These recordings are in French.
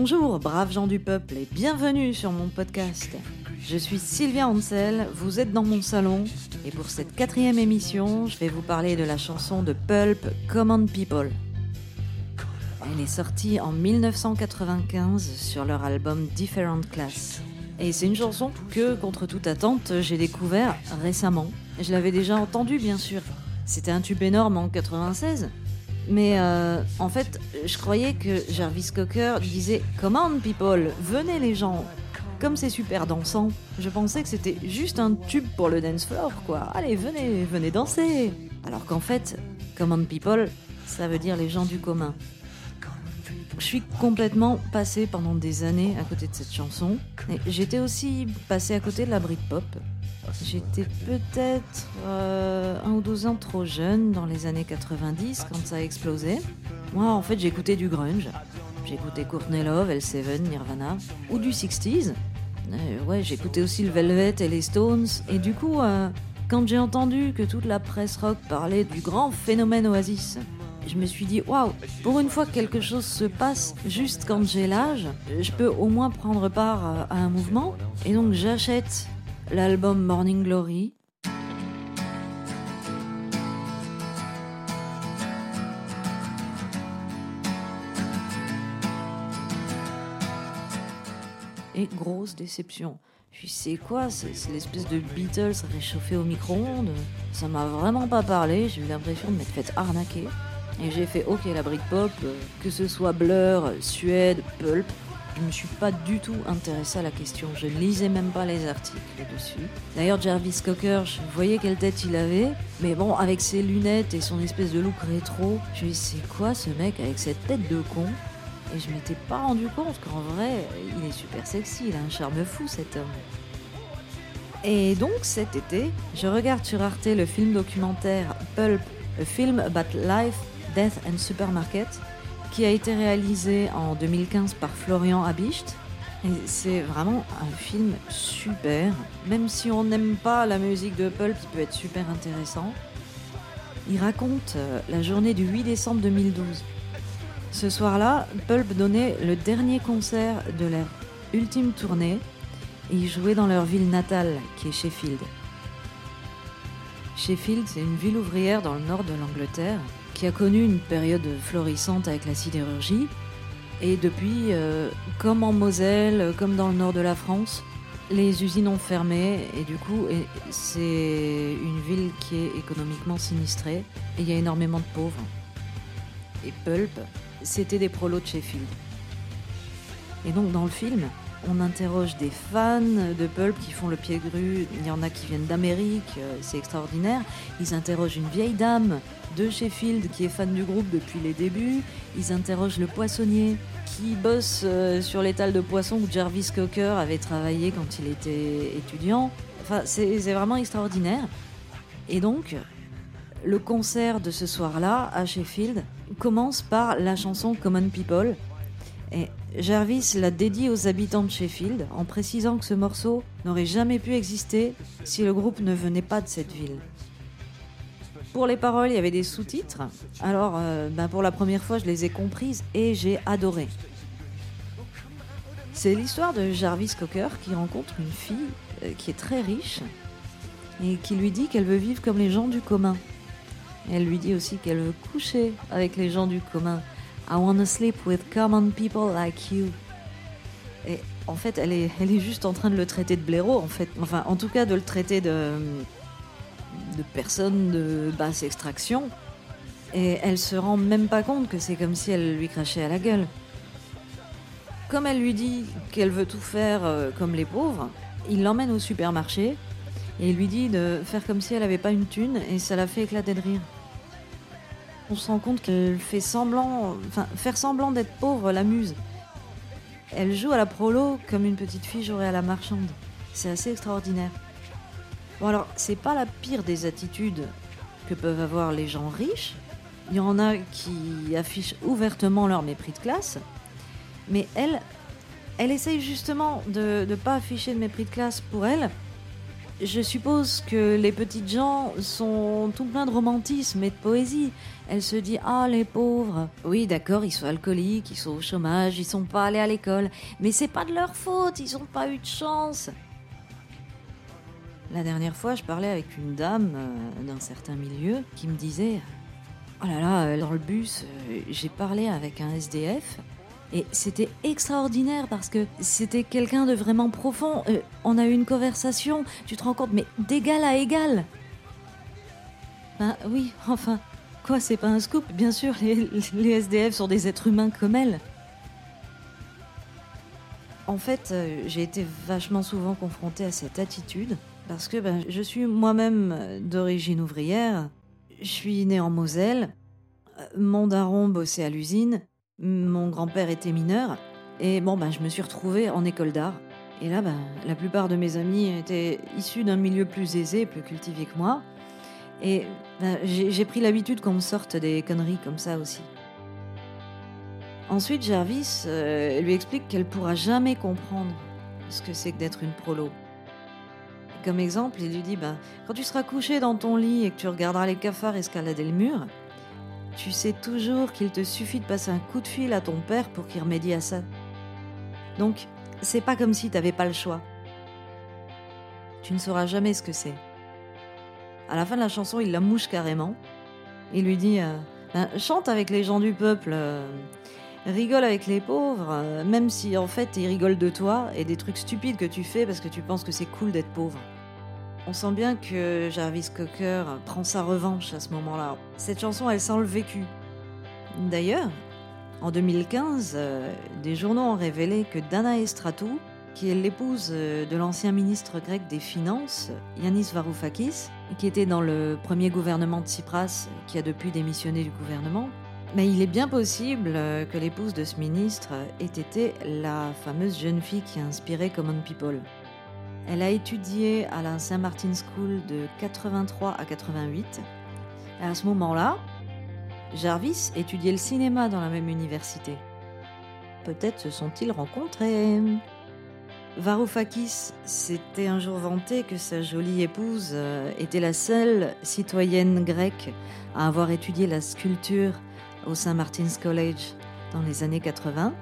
Bonjour, braves gens du peuple, et bienvenue sur mon podcast. Je suis Sylvia Ansel, vous êtes dans mon salon, et pour cette quatrième émission, je vais vous parler de la chanson de Pulp Common People. Elle est sortie en 1995 sur leur album Different Class. Et c'est une chanson que, contre toute attente, j'ai découvert récemment. Je l'avais déjà entendue, bien sûr. C'était un tube énorme en 96. Mais euh, en fait, je croyais que Jarvis Cocker disait Come on, people, venez les gens. Comme c'est super dansant, je pensais que c'était juste un tube pour le dance floor, quoi. Allez, venez, venez danser. Alors qu'en fait, Come on, people, ça veut dire les gens du commun. Je suis complètement passé pendant des années à côté de cette chanson. J'étais aussi passé à côté de la Britpop. J'étais peut-être euh, un ou deux ans trop jeune dans les années 90 quand ça a explosé. Moi, en fait, j'écoutais du grunge. J'écoutais Courtney Love, L7, Nirvana, ou du 60s. Euh, ouais, j'écoutais aussi le Velvet et les Stones. Et du coup, euh, quand j'ai entendu que toute la presse rock parlait du grand phénomène Oasis, je me suis dit, waouh, pour une fois que quelque chose se passe juste quand j'ai l'âge, je peux au moins prendre part à un mouvement. Et donc j'achète l'album Morning Glory. Et grosse déception. Je sais quoi, c'est l'espèce de Beatles réchauffé au micro-ondes? Ça m'a vraiment pas parlé, j'ai eu l'impression de m'être fait arnaquer. Et j'ai fait ok la Britpop, euh, que ce soit Blur, Suède, Pulp, je me suis pas du tout intéressée à la question. Je lisais même pas les articles dessus. D'ailleurs, Jarvis Cocker, je voyais quelle tête il avait. Mais bon, avec ses lunettes et son espèce de look rétro, je me c'est quoi ce mec avec cette tête de con? Et je m'étais pas rendu compte qu'en vrai, il est super sexy. Il a un charme fou, cet homme. Et donc, cet été, je regarde sur Arte le film documentaire Pulp, a film about life, death and supermarket qui a été réalisé en 2015 par Florian Habicht. Et c'est vraiment un film super. Même si on n'aime pas la musique de Pulp, il peut être super intéressant. Il raconte euh, la journée du 8 décembre 2012. Ce soir-là, Pulp donnait le dernier concert de leur ultime tournée et ils jouaient dans leur ville natale, qui est Sheffield. Sheffield, c'est une ville ouvrière dans le nord de l'Angleterre qui a connu une période florissante avec la sidérurgie. Et depuis, euh, comme en Moselle, comme dans le nord de la France, les usines ont fermé et du coup, c'est une ville qui est économiquement sinistrée et il y a énormément de pauvres. Et Pulp, c'était des prolos de Sheffield. Et donc dans le film, on interroge des fans de Pulp qui font le pied gru. Il y en a qui viennent d'Amérique, euh, c'est extraordinaire. Ils interrogent une vieille dame de Sheffield qui est fan du groupe depuis les débuts. Ils interrogent le poissonnier qui bosse euh, sur l'étal de poissons où Jarvis Cocker avait travaillé quand il était étudiant. Enfin, c'est vraiment extraordinaire. Et donc, le concert de ce soir-là à Sheffield commence par la chanson Common People. Et Jarvis l'a dédié aux habitants de Sheffield en précisant que ce morceau n'aurait jamais pu exister si le groupe ne venait pas de cette ville. Pour les paroles, il y avait des sous-titres. Alors, euh, ben, pour la première fois, je les ai comprises et j'ai adoré. C'est l'histoire de Jarvis Cocker qui rencontre une fille euh, qui est très riche et qui lui dit qu'elle veut vivre comme les gens du commun. elle lui dit aussi qu'elle veut coucher avec les gens du commun. I wanna sleep with common people like you. Et en fait, elle est, elle est juste en train de le traiter de blaireau, en fait. Enfin, en tout cas, de le traiter de, de personne de basse extraction. Et elle se rend même pas compte que c'est comme si elle lui crachait à la gueule. Comme elle lui dit qu'elle veut tout faire euh, comme les pauvres, il l'emmène au supermarché et il lui dit de faire comme si elle avait pas une thune et ça la fait éclater de rire. On se rend compte qu'elle fait semblant, enfin, faire semblant d'être pauvre l'amuse. Elle joue à la prolo comme une petite fille jouerait à la marchande. C'est assez extraordinaire. Bon alors, c'est pas la pire des attitudes que peuvent avoir les gens riches. Il y en a qui affichent ouvertement leur mépris de classe. Mais elle, elle essaye justement de ne pas afficher de mépris de classe pour elle, je suppose que les petites gens sont tout plein de romantisme et de poésie. Elle se dit Ah, les pauvres. Oui, d'accord, ils sont alcooliques, ils sont au chômage, ils sont pas allés à l'école. Mais c'est pas de leur faute, ils ont pas eu de chance. La dernière fois, je parlais avec une dame euh, d'un certain milieu qui me disait Oh là là, dans le bus, euh, j'ai parlé avec un SDF. Et c'était extraordinaire parce que c'était quelqu'un de vraiment profond. on a eu une conversation, tu te rends compte, mais d'égal à égal. Ben oui, enfin, Quoi, c'est pas un scoop? Bien sûr, les, SDF sont des êtres humains comme elle. En fait, euh, j'ai été vachement souvent confrontée à cette attitude parce que ben, je suis moi-même d'origine ouvrière. Je suis née en Moselle. Mon daron bossait à l'usine. Mon grand-père était mineur. Et bon, ben, je me suis retrouvée en école d'art. Et là, ben, la plupart de mes amis étaient issus d'un milieu plus aisé, plus cultivé que moi. Et ben, j'ai pris l'habitude qu'on me sorte des conneries comme ça aussi. Ensuite, Jarvis euh, lui explique qu'elle pourra jamais comprendre ce que c'est que d'être une prolo. Comme exemple, il lui dit ben, Quand tu seras couché dans ton lit et que tu regarderas les cafards escalader le mur, tu sais toujours qu'il te suffit de passer un coup de fil à ton père pour qu'il remédie à ça. Donc, c'est pas comme si t'avais pas le choix. Tu ne sauras jamais ce que c'est. À la fin de la chanson, il la mouche carrément. Il lui dit euh, ben, Chante avec les gens du peuple, euh, rigole avec les pauvres, euh, même si en fait ils rigolent de toi et des trucs stupides que tu fais parce que tu penses que c'est cool d'être pauvre. On sent bien que Jarvis Cocker prend sa revanche à ce moment-là. Cette chanson, elle sent le vécu. D'ailleurs, en 2015, des journaux ont révélé que Dana Estratou, qui est l'épouse de l'ancien ministre grec des Finances, Yanis Varoufakis, qui était dans le premier gouvernement de Tsipras, qui a depuis démissionné du gouvernement. Mais il est bien possible que l'épouse de ce ministre ait été la fameuse jeune fille qui a inspiré Common People. Elle a étudié à la Saint Martin School de 83 à 88. Et à ce moment-là, Jarvis étudiait le cinéma dans la même université. Peut-être se sont-ils rencontrés. Varoufakis s'était un jour vanté que sa jolie épouse euh, était la seule citoyenne grecque à avoir étudié la sculpture au St. Martin's College dans les années 80.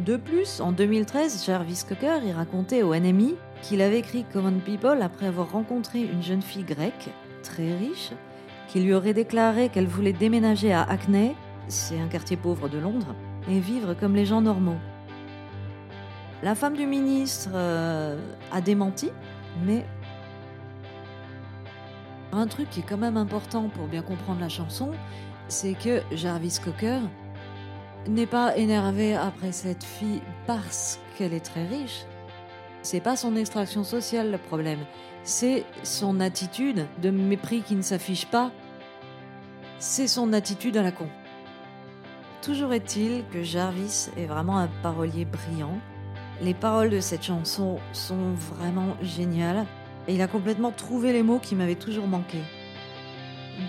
De plus, en 2013, Jarvis Cocker y racontait au NMI qu'il avait écrit Common People après avoir rencontré une jeune fille grecque, très riche, qui lui aurait déclaré qu'elle voulait déménager à Hackney, c'est un quartier pauvre de Londres, et vivre comme les gens normaux. La femme du ministre euh, a démenti, mais un truc qui est quand même important pour bien comprendre la chanson, c'est que Jarvis Cocker n'est pas énervé après cette fille parce qu'elle est très riche. C'est pas son extraction sociale le problème, c'est son attitude de mépris qui ne s'affiche pas. C'est son attitude à la con. Toujours est-il que Jarvis est vraiment un parolier brillant les paroles de cette chanson sont vraiment géniales et il a complètement trouvé les mots qui m'avaient toujours manqué.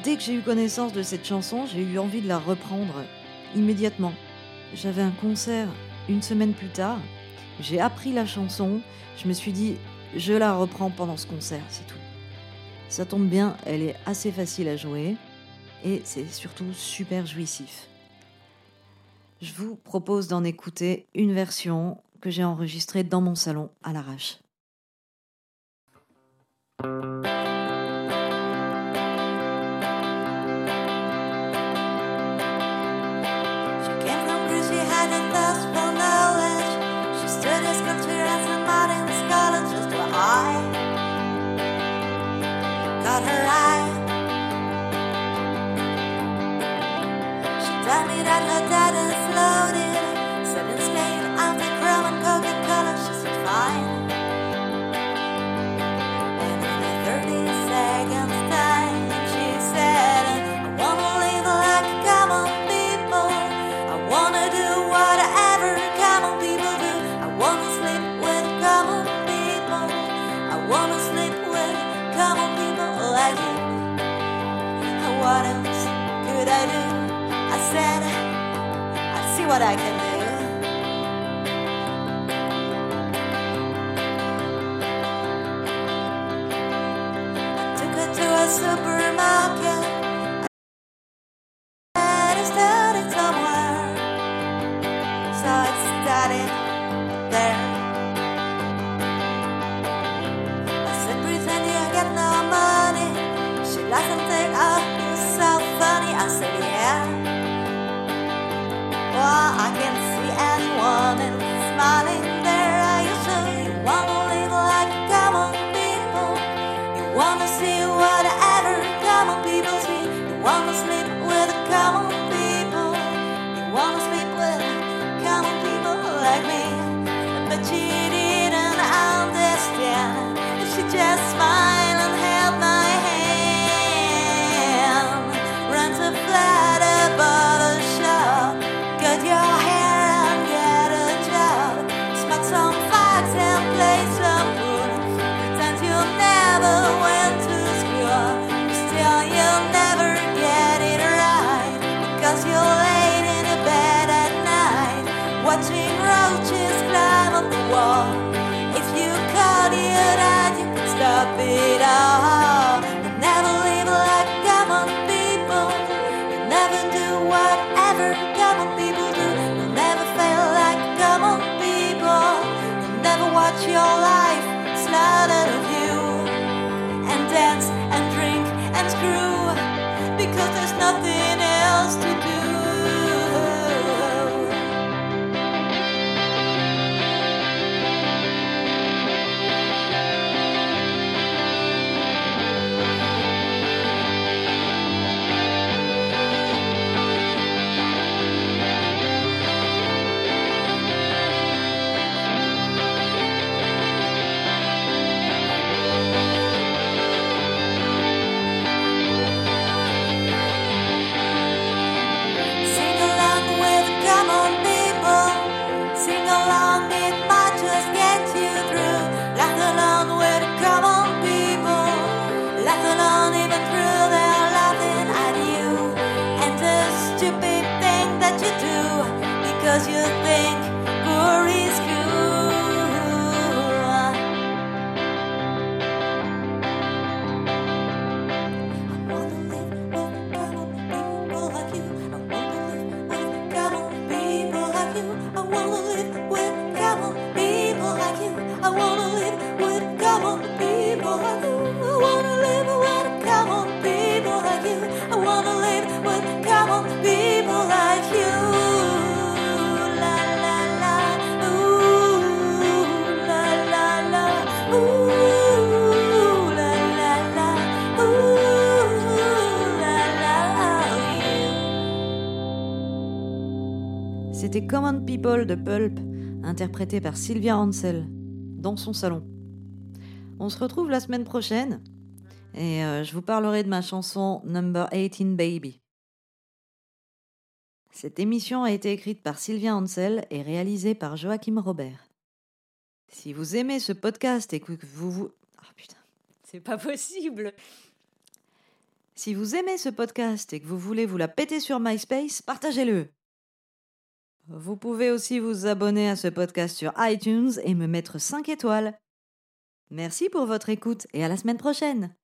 Dès que j'ai eu connaissance de cette chanson, j'ai eu envie de la reprendre immédiatement. J'avais un concert une semaine plus tard, j'ai appris la chanson, je me suis dit je la reprends pendant ce concert, c'est tout. Ça tombe bien, elle est assez facile à jouer et c'est surtout super jouissif. Je vous propose d'en écouter une version que j'ai enregistré dans mon salon à l'arrache. her. She told me that her dad is loaded. what I can do. I took her to a super I can see anyone smiling. primavera. les Common People de Pulp, interprétée par Sylvia Hansel, dans son salon. On se retrouve la semaine prochaine et euh, je vous parlerai de ma chanson Number 18 Baby. Cette émission a été écrite par Sylvia Hansel et réalisée par Joachim Robert. Si vous aimez ce podcast et que vous vous... Ah, putain, c'est pas possible Si vous aimez ce podcast et que vous voulez vous la péter sur MySpace, partagez-le vous pouvez aussi vous abonner à ce podcast sur iTunes et me mettre 5 étoiles. Merci pour votre écoute et à la semaine prochaine.